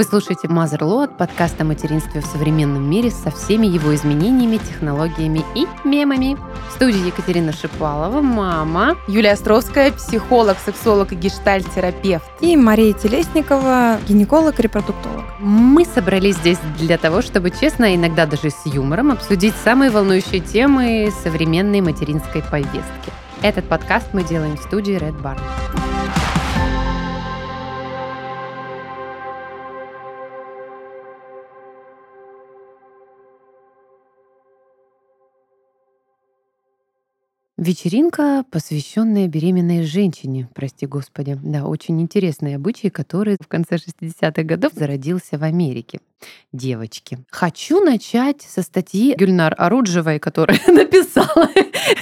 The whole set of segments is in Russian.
Вы слушаете Motherload, подкаст о материнстве в современном мире со всеми его изменениями, технологиями и мемами. В студии Екатерина Шипалова, мама. Юлия Островская, психолог, сексолог и гештальт-терапевт. И Мария Телесникова, гинеколог, репродуктолог. Мы собрались здесь для того, чтобы честно, иногда даже с юмором, обсудить самые волнующие темы современной материнской повестки. Этот подкаст мы делаем в студии Red Barn. Вечеринка, посвященная беременной женщине, прости господи. Да, очень интересный обычай, который в конце 60-х годов зародился в Америке. Девочки. Хочу начать со статьи Гюльнар Аруджевой, которая написала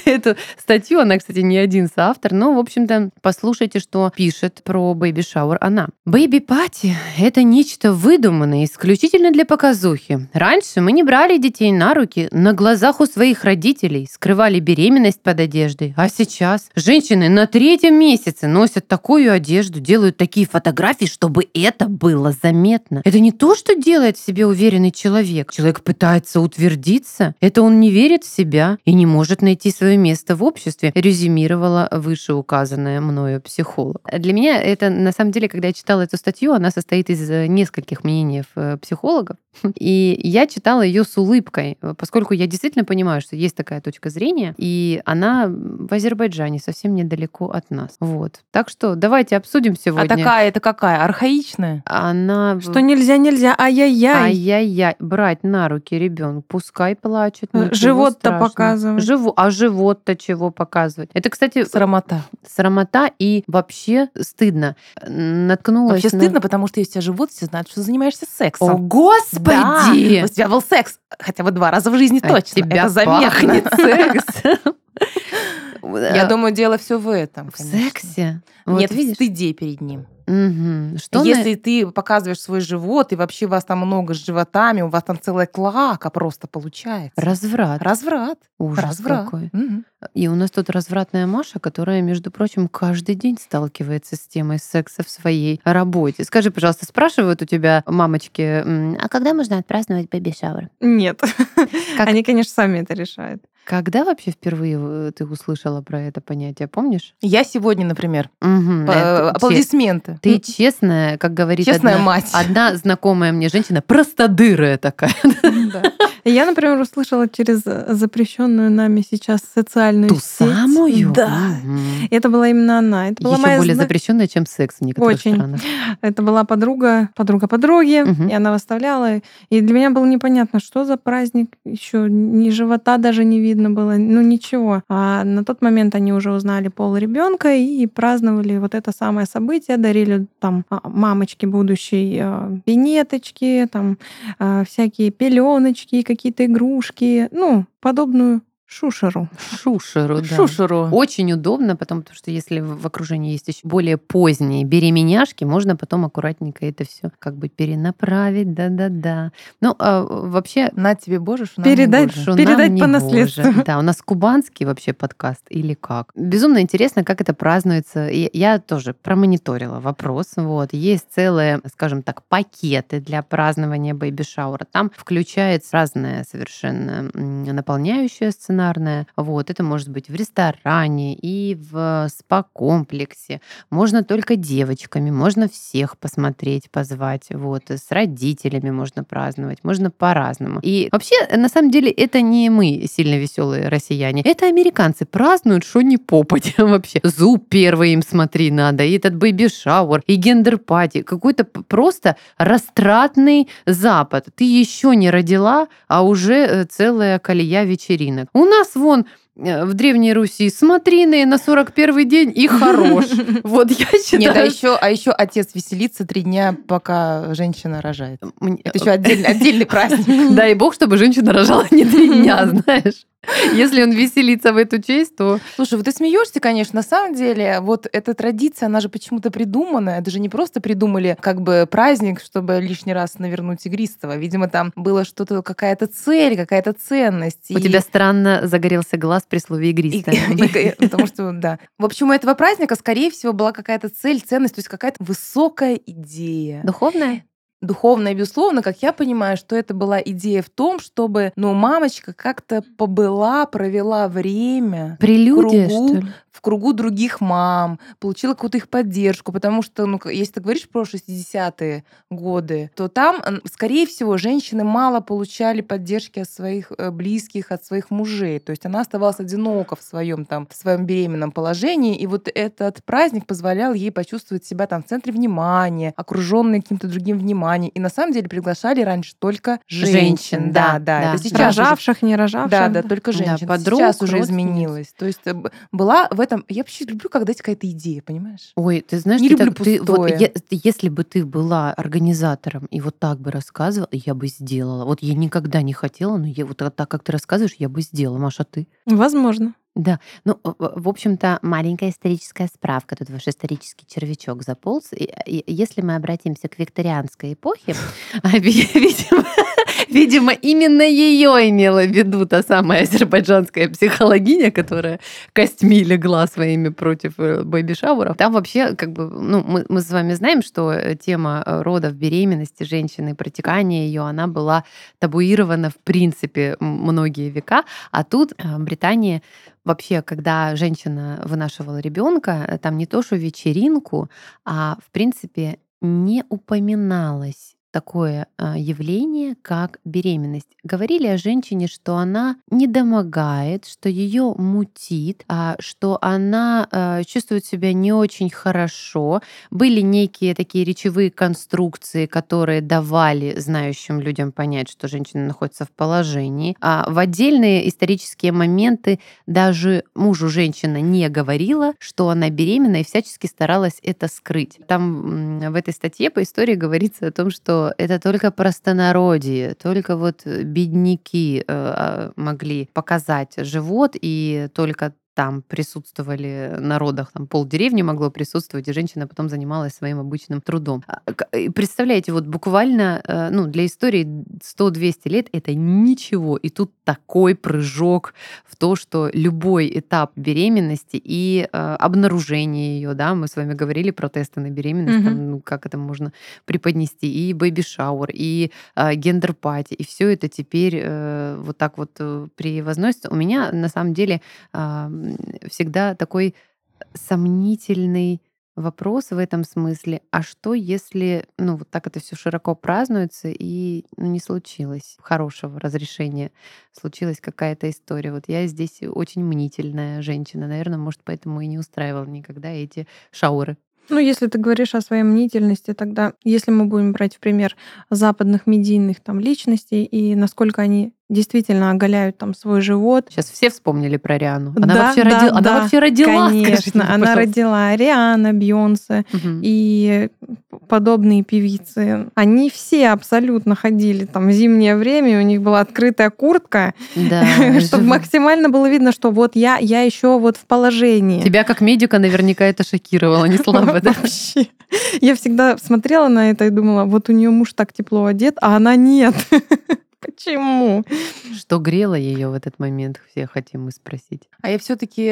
эту статью. Она, кстати, не один соавтор, но, в общем-то, послушайте, что пишет про бэйби шауэр она. Бэйби пати — это нечто выдуманное исключительно для показухи. Раньше мы не брали детей на руки на глазах у своих родителей, скрывали беременность под одеждой. А сейчас женщины на третьем месяце носят такую одежду, делают такие фотографии, чтобы это было заметно. Это не то, что делает в себе уверенный человек. Человек пытается утвердиться. Это он не верит в себя и не может найти свое место в обществе, резюмировала вышеуказанная мною психолог. Для меня это, на самом деле, когда я читала эту статью, она состоит из э, нескольких мнений э, психологов. И я читала ее с улыбкой, поскольку я действительно понимаю, что есть такая точка зрения, и она в Азербайджане, совсем недалеко от нас. Вот. Так что давайте обсудим сегодня. А такая это какая? Архаичная? Она... Что нельзя, нельзя, ай-яй-яй. Ай-яй-яй. Брать на руки ребенка, пускай плачет. Живот-то показывать. Живу... А живот-то чего показывать? Это, кстати... Срамота. Срамота и вообще стыдно. Наткнулась Вообще на... стыдно, потому что если у тебя живот, все знают, что занимаешься сексом. О, господи! Да, у тебя был секс хотя бы два раза в жизни а точно. Тебя это заметно. секс. Я думаю, дело все в этом. В сексе? Нет, видишь? стыде перед ним. Угу. Что Если на... ты показываешь свой живот, и вообще у вас там много с животами, у вас там целая клака просто получается. Разврат. Разврат. Ужас разврат. какой. Угу. И у нас тут развратная Маша, которая, между прочим, каждый день сталкивается с темой секса в своей работе. Скажи, пожалуйста, спрашивают у тебя мамочки, а когда можно отпраздновать бэби-шауэр? Нет. Как... Они, конечно, сами это решают. Когда вообще впервые э, ты услышала про это понятие, помнишь? Я сегодня, например. Угу, По- это, аплодисменты. Ты честная, как говорит Честная одна, мать. одна знакомая мне женщина, простодырая такая. Да. Я, например, услышала через запрещенную нами сейчас социальную Ту сеть. самую? Да. Угу. Это была именно она. Это была Еще моя более зна... запрещенная, чем секс в некоторых Очень. странах. Это была подруга, подруга подруги, Угу. и она выставляла. И для меня было непонятно, что за праздник. Еще ни живота даже не видно было. Ну ничего. А на тот момент они уже узнали пол ребенка и праздновали вот это самое событие, дарили там а, мамочке будущей а, пинеточки, там а, всякие пеленочки, какие-то игрушки, ну подобную шушеру. Шушеру, да. Шушеру. Очень удобно, потому что если в окружении есть еще более поздние беременяшки, можно потом аккуратненько это все как бы перенаправить, да-да-да. Ну, а вообще... На тебе, Боже, что передать, Шо передать нам не по наследству. Боже. Да, у нас кубанский вообще подкаст или как? Безумно интересно, как это празднуется. И Я тоже промониторила вопрос. Вот. Есть целые, скажем так, пакеты для празднования бэйби-шаура. Там включается разная совершенно наполняющая сцена сценарное. Вот, это может быть в ресторане и в спа-комплексе. Можно только девочками, можно всех посмотреть, позвать. Вот, с родителями можно праздновать, можно по-разному. И вообще, на самом деле, это не мы сильно веселые россияне. Это американцы празднуют, что не попадя вообще. Зуб первый им смотри надо, и этот бэйби-шауэр, и гендер-пати. Какой-то просто развратный Запад. Ты еще не родила, а уже э, целая колея вечеринок. У нас вон э, в Древней Руси смотрины на 41 день и хорош. Вот я считаю... Нет, а еще, а еще отец веселится три дня, пока женщина рожает. Это еще отдельный, отдельный праздник. Дай бог, чтобы женщина рожала не три дня, знаешь. Если он веселится в эту честь, то... Слушай, вот ты смеешься, конечно, на самом деле, вот эта традиция, она же почему-то придумана. Это же не просто придумали как бы праздник, чтобы лишний раз навернуть игристого. Видимо, там было что-то, какая-то цель, какая-то ценность. У И- тебя странно загорелся глаз при слове и- игристая. и- потому что, да. В общем, у этого праздника, скорее всего, была какая-то цель, ценность, то есть какая-то высокая идея. Духовная? Духовное, безусловно, как я понимаю, что это была идея в том, чтобы, ну, мамочка как-то побыла, провела время Прелюдия, кругу, что ли? В кругу других мам, получила какую-то их поддержку, потому что, ну, если ты говоришь про 60-е годы, то там, скорее всего, женщины мало получали поддержки от своих э, близких, от своих мужей. То есть она оставалась одинока в своем там, в своем беременном положении, и вот этот праздник позволял ей почувствовать себя там в центре внимания, окруженной каким-то другим вниманием. И на самом деле приглашали раньше только женщин. Женщин, да, да. да. Это сейчас уже Рожавших, не рожавших. да, да, только Да, женщин. подруг, Сейчас уже изменилось. То есть э, была в этом... Я вообще люблю, когда есть какая-то идея, понимаешь? Ой, ты знаешь, Не ты люблю так- ты вот пустое. е- если бы ты была организатором и вот так бы рассказывала, я бы сделала. Вот я никогда не хотела, но я вот так, как ты рассказываешь, я бы сделала. Маша, ты? Возможно. Да, ну, в общем-то, маленькая историческая справка. Тут ваш исторический червячок заполз. И- и Если мы обратимся к викторианской эпохе, а, ви- видимо, видимо, именно ее имела в виду та самая азербайджанская психологиня, которая костьми легла своими против э, бэби-шауров. Там вообще, как бы, ну, мы, с вами знаем, что э, тема э, родов, беременности женщины, протекания ее, она была табуирована в принципе многие века, а тут Британия вообще, когда женщина вынашивала ребенка, там не то что вечеринку, а в принципе не упоминалось такое а, явление, как беременность. Говорили о женщине, что она недомогает, что ее мутит, а, что она а, чувствует себя не очень хорошо. Были некие такие речевые конструкции, которые давали знающим людям понять, что женщина находится в положении. А в отдельные исторические моменты даже мужу женщина не говорила, что она беременна, и всячески старалась это скрыть. Там в этой статье по истории говорится о том, что это только простонародье, только вот бедняки э, а, могли показать живот, и только там присутствовали на родах, там полдеревни могло присутствовать, и женщина потом занималась своим обычным трудом. А, Представляете, вот буквально, э, ну, для истории 100-200 лет это ничего, и тут такой прыжок в то, что любой этап беременности и э, обнаружение ее, да, мы с вами говорили про тесты на беременность, Мгм. там, ну, как это можно преподнести, и бэби-шаур, и э, гендер-пати, и все это теперь э, вот так вот превозносится. У меня на самом деле всегда такой сомнительный вопрос в этом смысле. А что, если, ну, вот так это все широко празднуется и ну, не случилось хорошего разрешения, случилась какая-то история. Вот я здесь очень мнительная женщина, наверное, может, поэтому и не устраивала никогда эти шауры. Ну, если ты говоришь о своей мнительности, тогда, если мы будем брать в пример западных медийных там личностей и насколько они действительно оголяют там свой живот. Сейчас все вспомнили про Риану. Она, Да, вообще, да, она да, вообще родила. скажите Конечно, мне, она пожалуйста. родила Риана, Бьонсе Мгм. и подобные певицы. Они все абсолютно ходили там в зимнее время, у них была открытая куртка, Да, чтобы максимально было видно, что вот я, я еще вот в положении. Тебя как медика наверняка это шокировало, не слабо, да? Вообще. Я всегда смотрела на это и думала, вот у нее муж так тепло одет, а она нет. Почему? Что грело ее в этот момент, все хотим мы спросить. А я все-таки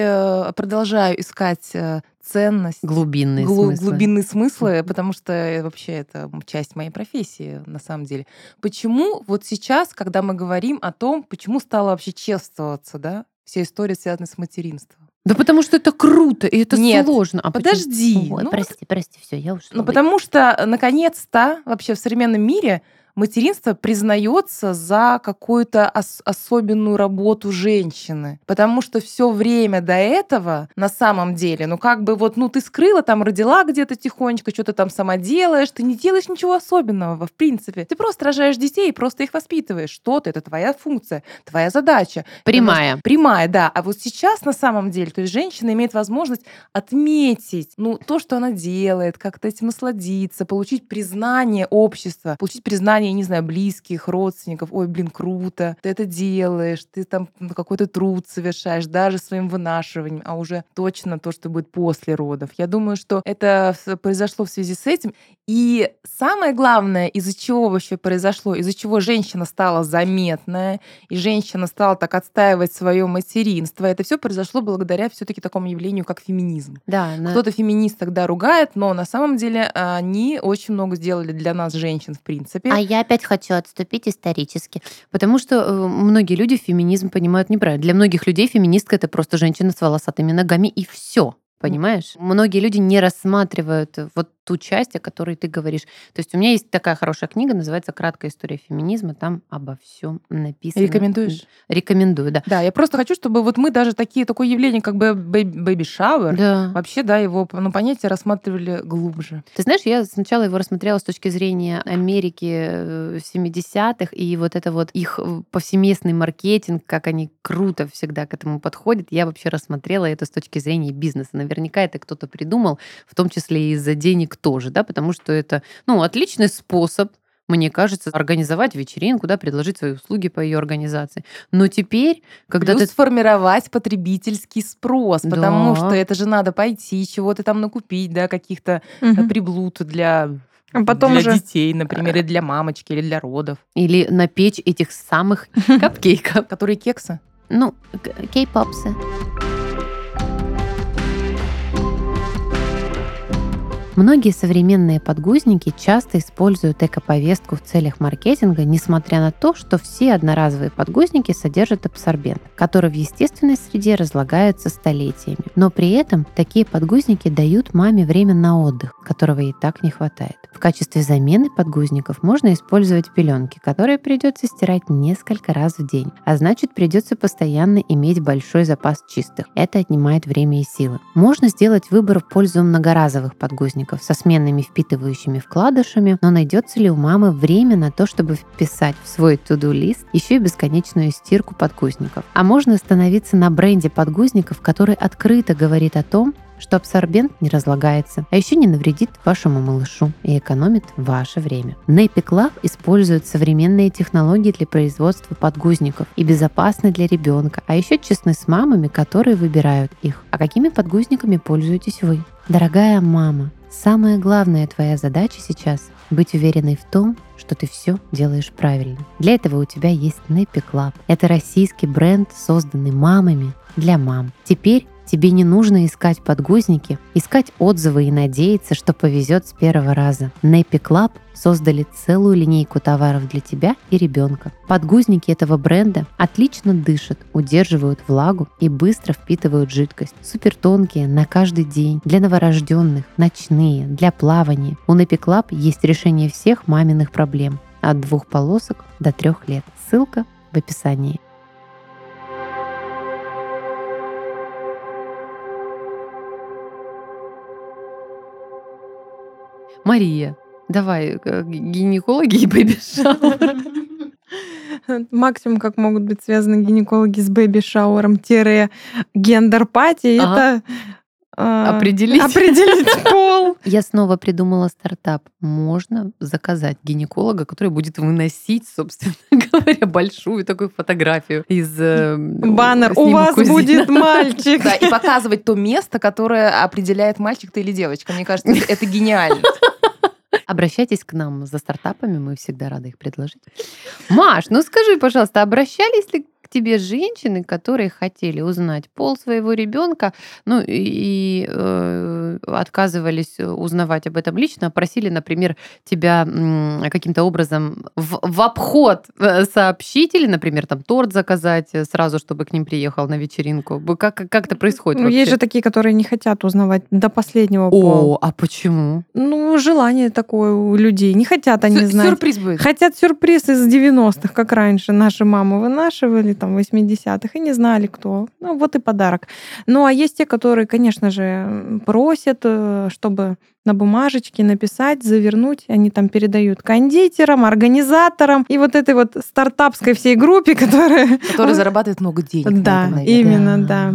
продолжаю искать э, ценность, Глубинные глу- смыслы. глубинные смыслы, потому что э, вообще это часть моей профессии на самом деле. Почему вот сейчас, когда мы говорим о том, почему стало вообще чествоваться, да, вся история, связанная с материнством? Да потому что это круто, и это Нет, сложно. А? Подожди. Ой, ну, прости, прости, все, я ушла. Ну, потому что, наконец-то, вообще в современном мире материнство признается за какую-то ос- особенную работу женщины. Потому что все время до этого, на самом деле, ну как бы вот, ну ты скрыла, там родила где-то тихонечко, что-то там сама делаешь, ты не делаешь ничего особенного, в принципе. Ты просто рожаешь детей и просто их воспитываешь. Что-то, это твоя функция, твоя задача. Прямая. Прямая, да. А вот сейчас на самом деле, то есть женщина имеет возможность отметить, ну, то, что она делает, как-то этим насладиться, получить признание общества, получить признание я не знаю, близких, родственников, ой, блин, круто, ты это делаешь, ты там какой-то труд совершаешь, даже своим вынашиванием, а уже точно то, что будет после родов. Я думаю, что это произошло в связи с этим. И самое главное, из-за чего вообще произошло, из-за чего женщина стала заметная, и женщина стала так отстаивать свое материнство, это все произошло благодаря все-таки такому явлению, как феминизм. Да, на- Кто-то феминист тогда ругает, но на самом деле они очень много сделали для нас, женщин, в принципе. А я опять хочу отступить исторически. Потому что э, многие люди феминизм понимают неправильно. Для многих людей феминистка это просто женщина с волосатыми ногами и все. Понимаешь? Многие люди не рассматривают э, вот ту часть, о которой ты говоришь. То есть у меня есть такая хорошая книга, называется «Краткая история феминизма». Там обо всем написано. Рекомендуешь? Рекомендую, да. Да, я просто хочу, чтобы вот мы даже такие, такое явление, как бы baby shower, Да. вообще, да, его ну, понятие рассматривали глубже. Ты знаешь, я сначала его рассмотрела с точки зрения Америки э, 70-х и вот это вот их э, повсеместный маркетинг, как они круто всегда к этому подходят. Я вообще рассмотрела это с точки зрения бизнеса. Наверняка это кто-то придумал, в том числе и из-за денег тоже, да, потому что это, ну, отличный способ мне кажется, организовать вечеринку, да, предложить свои услуги по ее организации. Но теперь, когда Плюс ты сформировать потребительский спрос, потому Да. что это же надо пойти, чего-то там накупить, да, каких-то э, Мгм. приблуд для, А потом для уже детей, например, или для мамочки, или для родов. или напечь этих самых капкейков, Которые кексы. ну, кей-попсы. Многие современные подгузники часто используют эко-повестку в целях маркетинга, несмотря на то, что все одноразовые подгузники содержат абсорбент, который в естественной среде разлагается столетиями. Но при этом такие подгузники дают маме время на отдых, которого ей так не хватает. В качестве замены подгузников можно использовать пеленки, которые придется стирать несколько раз в день, а значит придется постоянно иметь большой запас чистых. Это отнимает время и силы. Можно сделать выбор в пользу многоразовых подгузников со сменными впитывающими вкладышами, но найдется ли у мамы время на то, чтобы вписать в свой to-do-лист еще и бесконечную стирку подгузников? А можно остановиться на бренде подгузников, который открыто говорит о том, что абсорбент не разлагается, а еще не навредит вашему малышу и экономит ваше время. Nappy Club использует современные технологии для производства подгузников и безопасны для ребенка, а еще честны с мамами, которые выбирают их. А какими подгузниками пользуетесь вы? Дорогая мама, самая главная твоя задача сейчас – быть уверенной в том, что ты все делаешь правильно. Для этого у тебя есть Nappy Club. Это российский бренд, созданный мамами для мам. Теперь Тебе не нужно искать подгузники, искать отзывы и надеяться, что повезет с первого раза. Nappy Club создали целую линейку товаров для тебя и ребенка. Подгузники этого бренда отлично дышат, удерживают влагу и быстро впитывают жидкость. Супер тонкие, на каждый день, для новорожденных, ночные, для плавания. У Nappy Club есть решение всех маминых проблем. От двух полосок до трех лет. Ссылка в описании. Мария, давай, э, гинекологи и baby shower. Максимум, как могут быть связаны гинекологи с baby shower ом, тире gender party, Ага. это а, Определить. определить пол. Я снова придумала стартап. Можно заказать гинеколога, который будет выносить, собственно говоря, большую такую фотографию из э, Баннер. У вас УЗИ. будет мальчик. Да, и показывать то место, которое определяет, мальчик ты или девочка. Мне кажется, это- это гениально. Обращайтесь к нам за стартапами, мы всегда рады их предложить. Маш, ну скажи, пожалуйста, обращались ли к тебе женщины, которые хотели узнать пол своего ребенка, ну и э, отказывались узнавать об этом лично, а просили, например, тебя каким-то образом в, в обход э, сообщить или, например, там торт заказать э, сразу, чтобы к ним приехал на вечеринку. Как, как это происходит Ну, вообще? есть же такие, которые не хотят узнавать до последнего пола. О, а почему? Ну, желание такое у людей. Не хотят они Сю- знать. Сюрприз будет. Хотят сюрприз из 90-х, как раньше наши мамы вынашивали, там, 80-х, и не знали, кто. Ну, вот и подарок. Ну, а есть те, которые, конечно же, просят, э, чтобы на бумажечке написать, завернуть. Они там передают кондитерам, организаторам и вот этой вот стартапской всей группе, которая... Который зарабатывает много денег. Да, наверное. Именно, да.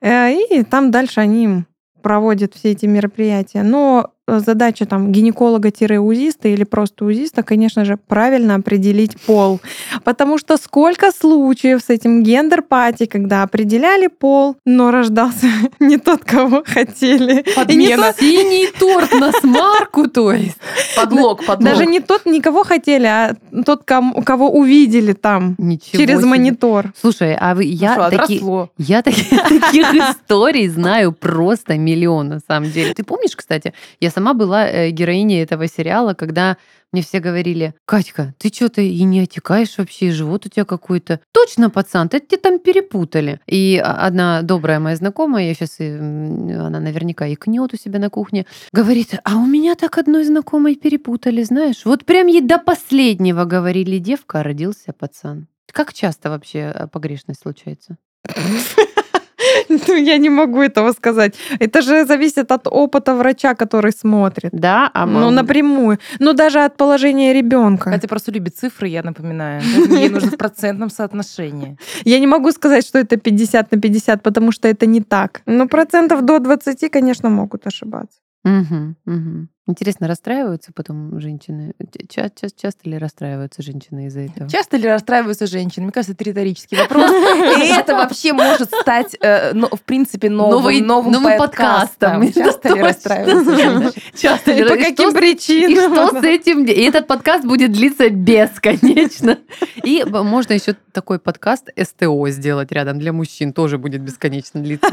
Э, И там дальше они проводят все эти мероприятия. Но задача там гинеколога-узиста или просто узиста, конечно же, правильно определить пол. Потому что сколько случаев с этим gender party, когда определяли пол, но рождался не тот, кого хотели. Подмена. Синий торт насмарку, то есть. Подлог, подлог. Даже не тот, не кого хотели, а тот, кого увидели там Ничего через себе. монитор. Слушай, а вы, я, Ну таки- я таки- таких историй знаю просто миллион, на самом деле. Ты помнишь, кстати, я сама была э, героиней этого сериала, когда мне все говорили, Катька, ты что-то и не отекаешь вообще, и живот у тебя какой-то. Точно, пацан, ты тебя там перепутали. И одна добрая моя знакомая, я сейчас, она наверняка икнет у себя на кухне, говорит, а у меня так одной знакомой перепутали, знаешь. Вот прям ей до последнего говорили девка, а родился пацан. Как часто вообще э, погрешность случается? Ну, я не могу этого сказать. Это же зависит от опыта врача, который смотрит. Да, а Ну, напрямую. Ну, даже от положения ребенка. Катя просто любит цифры, я напоминаю. Ей нужно в процентном соотношении. Я не могу сказать, что это 50 на 50, потому что это не так. Но процентов до 20, конечно, могут ошибаться. Мгм, мгм. Интересно, расстраиваются потом женщины? Ча- ча- часто ли расстраиваются женщины из-за этого? Часто ли расстраиваются женщины? Мне кажется, это риторический вопрос. И это вообще может стать, э, в принципе, новым, новым, подкастом. Часто ли расстраиваются женщины? Часто И по каким И причинам? что с этим? И этот подкаст будет длиться бесконечно. И можно еще такой подкаст СТО сделать рядом для мужчин, тоже будет бесконечно длиться.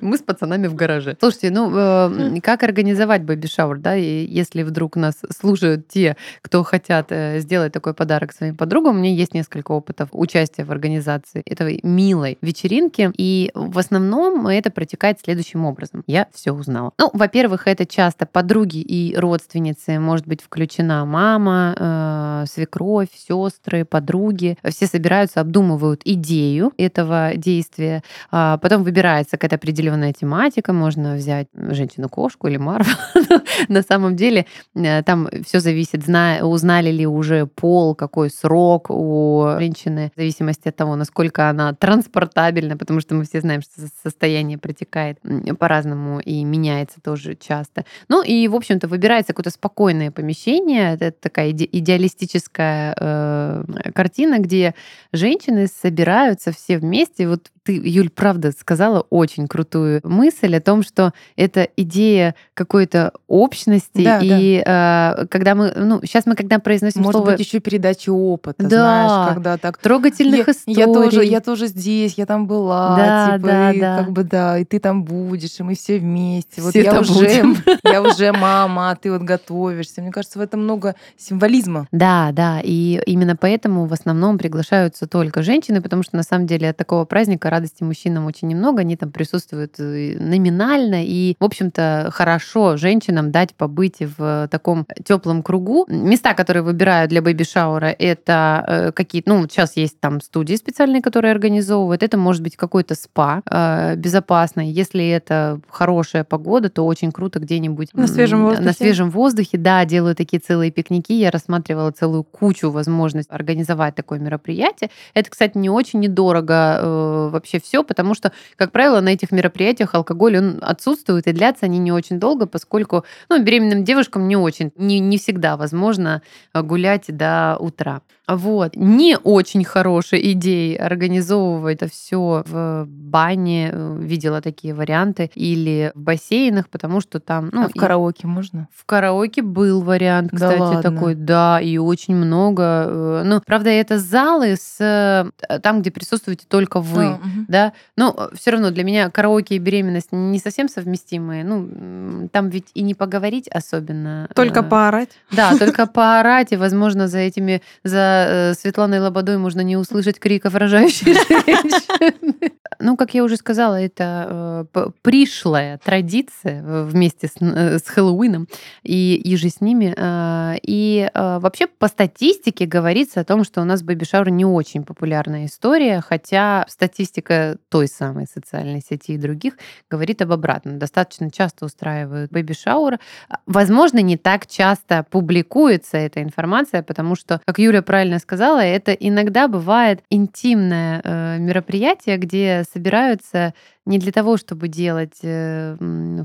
Мы с пацанами в гараже. Слушайте, ну э, как организовать baby shower, да, и если вдруг нас слушают те, кто хотят э, сделать такой подарок своим подругам, у меня есть несколько опытов участия в организации этой милой вечеринки, и в основном это протекает следующим образом. Я все узнала. Ну, во-первых, это часто подруги и родственницы, может быть включена мама, э, свекровь, сестры, подруги. Все собираются, обдумывают идею этого действия, а потом выбирается какая-то определенная тематика, можно взять женщину-кошку или Марвел. На самом деле э, там все зависит, зна- узнали ли уже пол, какой срок у женщины, в зависимости от того, насколько она транспортабельна, потому что мы все знаем, что со- состояние протекает по-разному и меняется тоже часто. Ну и, в общем-то, выбирается какое-то спокойное помещение, это такая иде- идеалистическая э, картина, где женщины собираются все вместе. Вот ты, Юль, правда сказала очень крутую мысль о том, что это идея какой-то общности. Да, и э, когда мы, ну, сейчас мы когда произносим Может слово быть, еще передача опыта, Да. знаешь, когда так трогательных я, историй. я тоже, я тоже здесь, я там была, Да, типа, да, и да. как бы да, и ты там будешь, и мы все вместе. Вот Все я уже, будем. я уже мама, а ты вот готовишься. Мне кажется, в этом много символизма. Да, да, и именно поэтому в основном приглашаются только женщины, потому что на самом деле от такого праздника радости мужчинам очень немного, они там присутствуют э, номинально, и, в общем-то, хорошо женщинам дать побыть в таком теплом кругу. Места, которые выбирают для бэби-шаура, это э, какие-то, ну, сейчас есть там студии специальные, которые организовывают, это может быть какой-то спа э, безопасный, если это хорошая погода, то очень круто где-нибудь На свежем воздухе. На свежем воздухе, да, делаю такие целые пикники. Я рассматривала целую кучу возможностей организовать такое мероприятие. Это, кстати, не очень недорого э, вообще все, потому что, как правило, на этих мероприятиях алкоголь он отсутствует, и длятся они не очень долго, поскольку ну, беременным девушкам не очень, не, не всегда возможно э, гулять до утра. Вот. Не очень хорошая идея организовывать это все в бане. э, Видела такие варианты. Или в бассейнах, потому что там... Ну, а в и- караоке можно? в караоке был вариант, Да кстати, ладно? такой, да, и очень много. э, Ну, правда, это залы с там, где присутствуете только вы. А, мгм. Да, но все равно для меня караоке и беременность не совсем совместимые. Ну, там ведь и не поговорить особенно. Только э, поорать. Да, только поорать, и, возможно, за этими, за э, Светланой Лободой можно не услышать криков рожающей женщины. Ну, как я уже сказала, это э, пришлая традиция вместе с, э, с Хэллоуином и, и же с ними. э, И э, вообще по статистике говорится о том, что у нас baby shower не очень популярная история, хотя статистика той самой социальной сети и других говорит об обратном. Достаточно часто устраивают бэби-шауры. Возможно, не так часто публикуется эта информация, потому что, как Юля правильно сказала, это иногда бывает интимное э, мероприятие, где собираются не для того, чтобы делать э,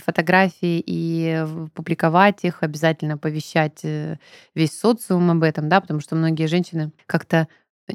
фотографии и публиковать их, обязательно повещать э, весь социум об этом, да, потому что многие женщины как-то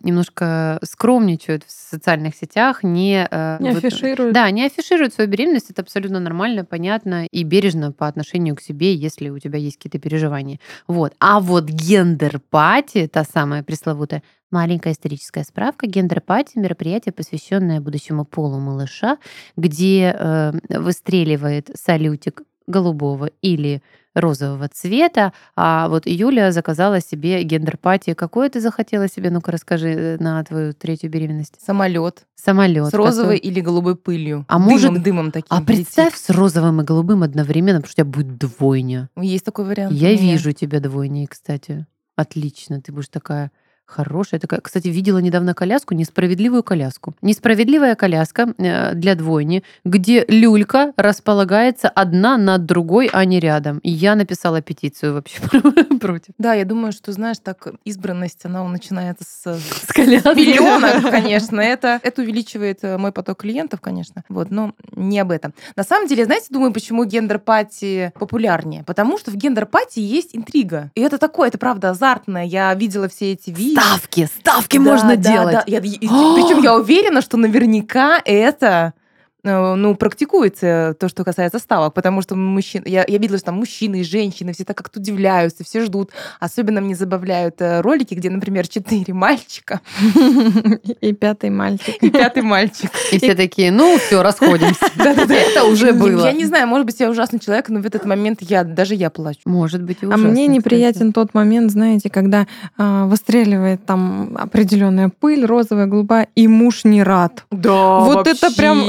немножко скромничают в социальных сетях, не, э, Не вот- афишируют. да, не афишируют свою беременность, это абсолютно нормально, понятно и бережно по отношению к себе, если у тебя есть какие-то переживания. Вот. А вот gender party, та самая пресловутая, маленькая историческая справка, gender party – мероприятие, посвященное будущему полу малыша, где э, выстреливает салютик голубого или розового цвета, а вот Юля заказала себе gender party. Какое ты захотела себе? Ну-ка расскажи э, на твою третью беременность. Самолет Самолет. с розовой или голубой пылью. А дымом, может- дымом таким. А представь с розовым и голубым одновременно, потому что у тебя будет двойня. летит. Есть такой вариант. Я меня. вижу тебя двойней, кстати. Отлично, ты будешь такая хорошая. Такая. Кстати, видела недавно коляску, несправедливую коляску. Несправедливая коляска э, для двойни, где люлька располагается одна над другой, а не рядом. И я написала петицию вообще против. Да, я думаю, что, знаешь, так избранность, она начинается с С коляской. миллионов, конечно. Это, это увеличивает э, мой поток клиентов, конечно. Вот, но не об этом. На самом деле, знаете, думаю, почему gender party популярнее? Потому что в gender party есть интрига. И это такое, это правда азартное. Я видела все эти видео. Ставки, ставки Да, можно да, делать. да. Я- и- Причем я уверена, что наверняка это ну, практикуется то, что касается ставок, потому что мужчин, я, я видела, что там мужчины и женщины все так как-то удивляются, все ждут. Особенно мне забавляют э, ролики, где, например, четыре мальчика И пятый мальчик. и пятый мальчик. И все такие, ну все, расходимся. Это уже было. Я не знаю, может быть, я ужасный человек, но в этот момент я даже я плачу. Может быть, А мне неприятен тот момент, знаете, когда а, выстреливает там определенная пыль, розовая, голубая, и муж не рад. Да, Вот это прям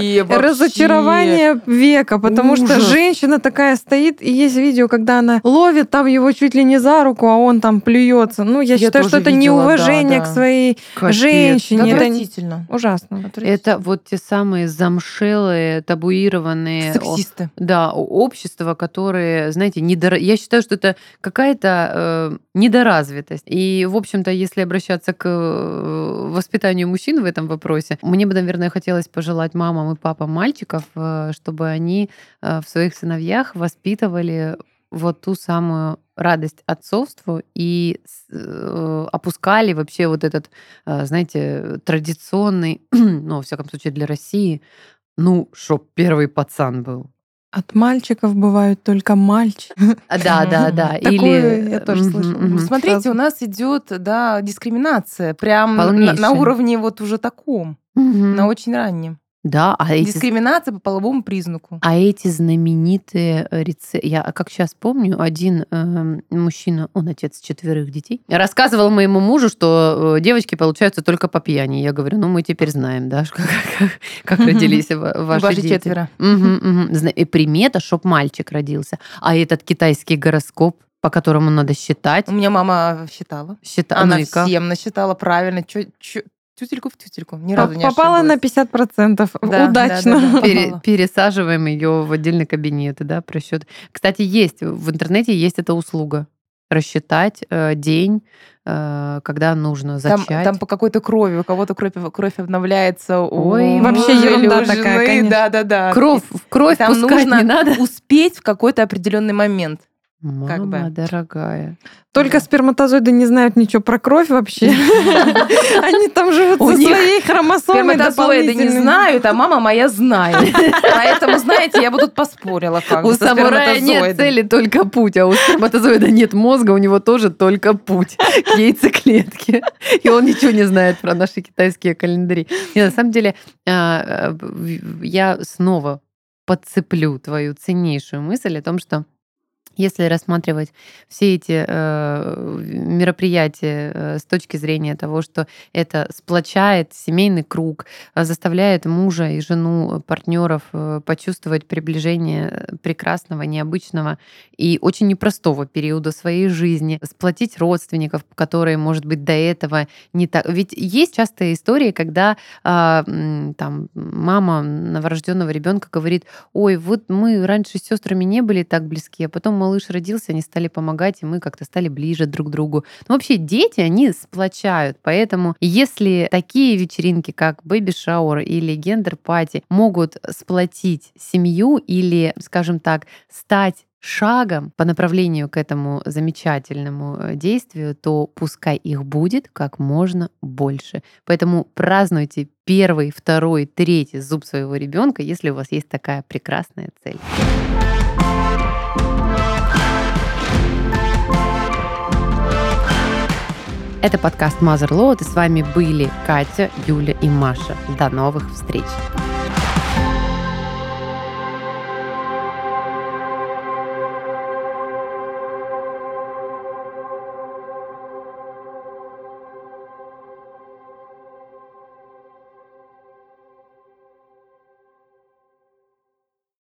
Разочарование века, потому что Ужас. женщина такая стоит, и есть видео, когда она ловит там его чуть ли не за руку, а он там плюется. Ну, я, Я считаю, что это видела, неуважение да, к да. своей Капец. женщине. Это Отвратительно. ужасно. Это вот те самые замшелые, табуированные о- Сексисты. да, о- общества, которые, знаете, недора... я считаю, что это какая-то э, недоразвитость. И, в общем-то, если обращаться к э, воспитанию мужчин в этом вопросе, мне бы, наверное, хотелось пожелать мамам и папам мальчиков, э, чтобы они э, в своих сыновьях воспитывали вот ту самую радость отцовству и э, опускали вообще вот этот, знаете, традиционный, ну, во всяком случае, для России, ну, чтоб первый пацан был. От мальчиков бывают только мальчики. А, Да, да, да. Такое Или... я тоже слышала. мгм. Смотрите, у нас идет, да, дискриминация. Прям на, на уровне вот уже таком, на очень раннем. Да, а эти, Дискриминация по половому признаку. а эти знаменитые рецепты... Я как сейчас помню, один эм, мужчина, он отец четверых детей, рассказывал моему мужу, что э, девочки получаются только по пьяни. Я говорю, ну мы теперь знаем, да, как, как- как родились ва- ваши, Ваши дети. четверо. Зна- И примета, чтоб мальчик родился. А этот китайский гороскоп, по которому надо считать, У меня мама считала. считать, Она ну всем насчитала правильно. Чё- чё- Тютельку в тютельку. Ни разу не Попала на ошиблась. 50%. Да, Удачно. да, да, да. Пере- пересаживаем ее в отдельный кабинет, да, просчет. Кстати, есть в интернете есть эта услуга рассчитать э, день, э, когда нужно Там, зачать. там по какой-то крови, у кого-то кровь, кровь обновляется. у Ой, Вообще мужа или ерунда у такая, конечно. Да, да, да. кровь, в кровь Там пускать нужно не надо. успеть в какой-то определенный момент. Мама как бы. дорогая. Только Да. сперматозоиды не знают ничего про кровь вообще. Они там живут со своей хромосомой Сперматозоиды не знают, а мама моя знает. Поэтому, знаете, я бы тут поспорила. У самурая нет цели, только путь, а у сперматозоида нет мозга, у него тоже только путь к яйцеклетке. И он ничего не знает про наши китайские календари. И на самом деле а, э, я снова подцеплю твою ценнейшую мысль о том, что если рассматривать все эти э, мероприятия э, с точки зрения того, что это сплочает семейный круг, э, заставляет мужа и жену, партнеров э, почувствовать приближение прекрасного, необычного и очень непростого периода своей жизни, сплотить родственников, которые, может быть, до этого не так. Ведь есть частые истории, когда м, там мама новорожденного ребенка говорит: Ой, вот мы раньше с сестрами не были так близки, а потом малыш родился, они стали помогать, и мы как-то стали ближе друг к другу. Но вообще дети, они сплочают. Поэтому если такие вечеринки, как baby shower или gender party, могут сплотить семью или, скажем так, стать шагом по направлению к этому замечательному э, действию, то пускай их будет как можно больше. Поэтому празднуйте первый, второй, третий зуб своего ребенка, если у вас есть такая прекрасная цель. Это подкаст Mother и с вами были Катя, Юля и Маша. До новых встреч!